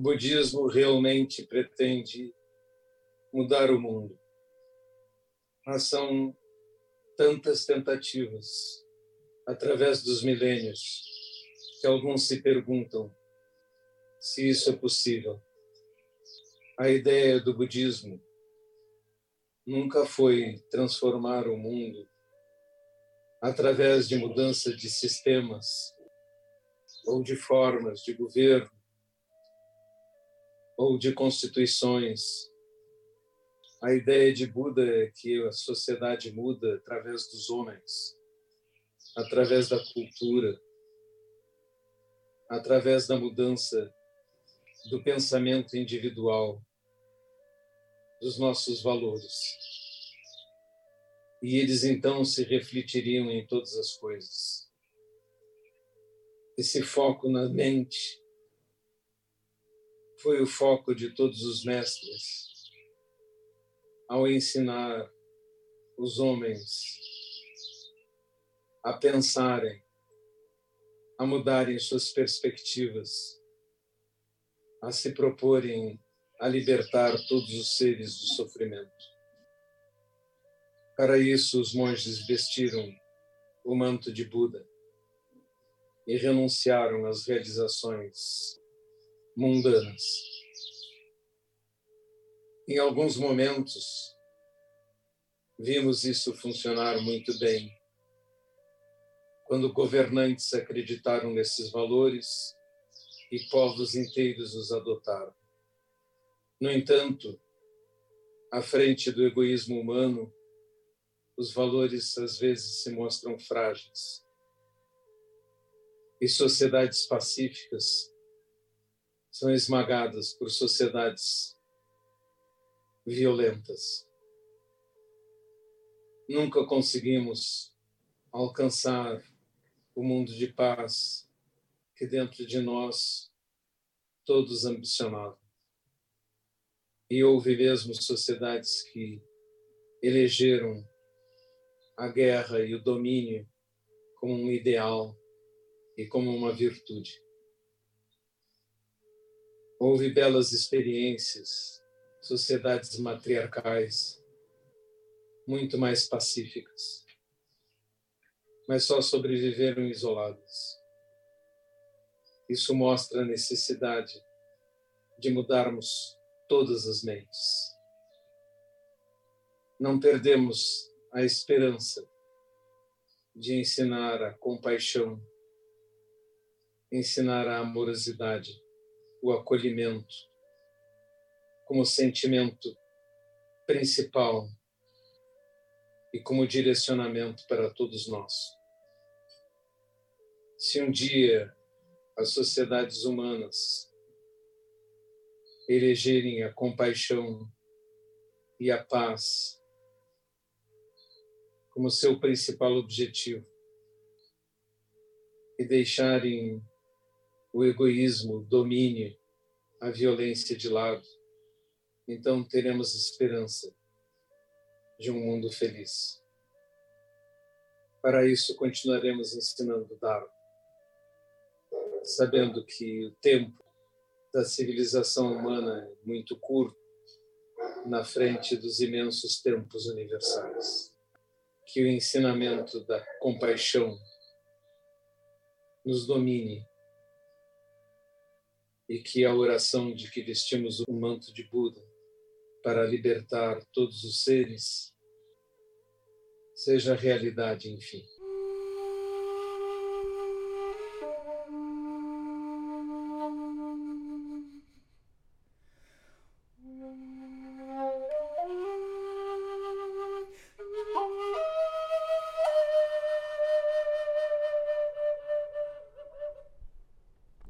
budismo realmente pretende mudar o mundo. Mas são tantas tentativas através dos milênios que alguns se perguntam se isso é possível. A ideia do budismo nunca foi transformar o mundo através de mudança de sistemas ou de formas de governo ou de constituições. A ideia de Buda é que a sociedade muda através dos homens, através da cultura, através da mudança do pensamento individual, dos nossos valores. E eles então se refletiriam em todas as coisas. Esse foco na mente foi o foco de todos os mestres ao ensinar os homens a pensarem, a mudarem suas perspectivas, a se proporem a libertar todos os seres do sofrimento. Para isso, os monges vestiram o manto de Buda e renunciaram às realizações mundanas. Em alguns momentos, vimos isso funcionar muito bem. Quando governantes acreditaram nesses valores e povos inteiros os adotaram. No entanto, à frente do egoísmo humano, os valores às vezes se mostram frágeis. E sociedades pacíficas são esmagadas por sociedades violentas. Nunca conseguimos alcançar o mundo de paz que dentro de nós todos ambicionavam. E houve mesmo sociedades que elegeram a guerra e o domínio como um ideal e como uma virtude. Houve belas experiências, sociedades matriarcais, muito mais pacíficas, mas só sobreviveram isoladas. Isso mostra a necessidade de mudarmos todas as mentes. Não perdemos a esperança de ensinar a compaixão, ensinar a amorosidade o acolhimento como sentimento principal e como direcionamento para todos nós. Se um dia as sociedades humanas elegerem a compaixão e a paz como seu principal objetivo e deixarem o egoísmo, o domínio, a violência de lado, então teremos esperança de um mundo feliz. Para isso, continuaremos ensinando Dharma, sabendo que o tempo da civilização humana é muito curto na frente dos imensos tempos universais. Que o ensinamento da compaixão nos domine e que a oração de que vestimos o manto de Buda para libertar todos os seres seja realidade, enfim.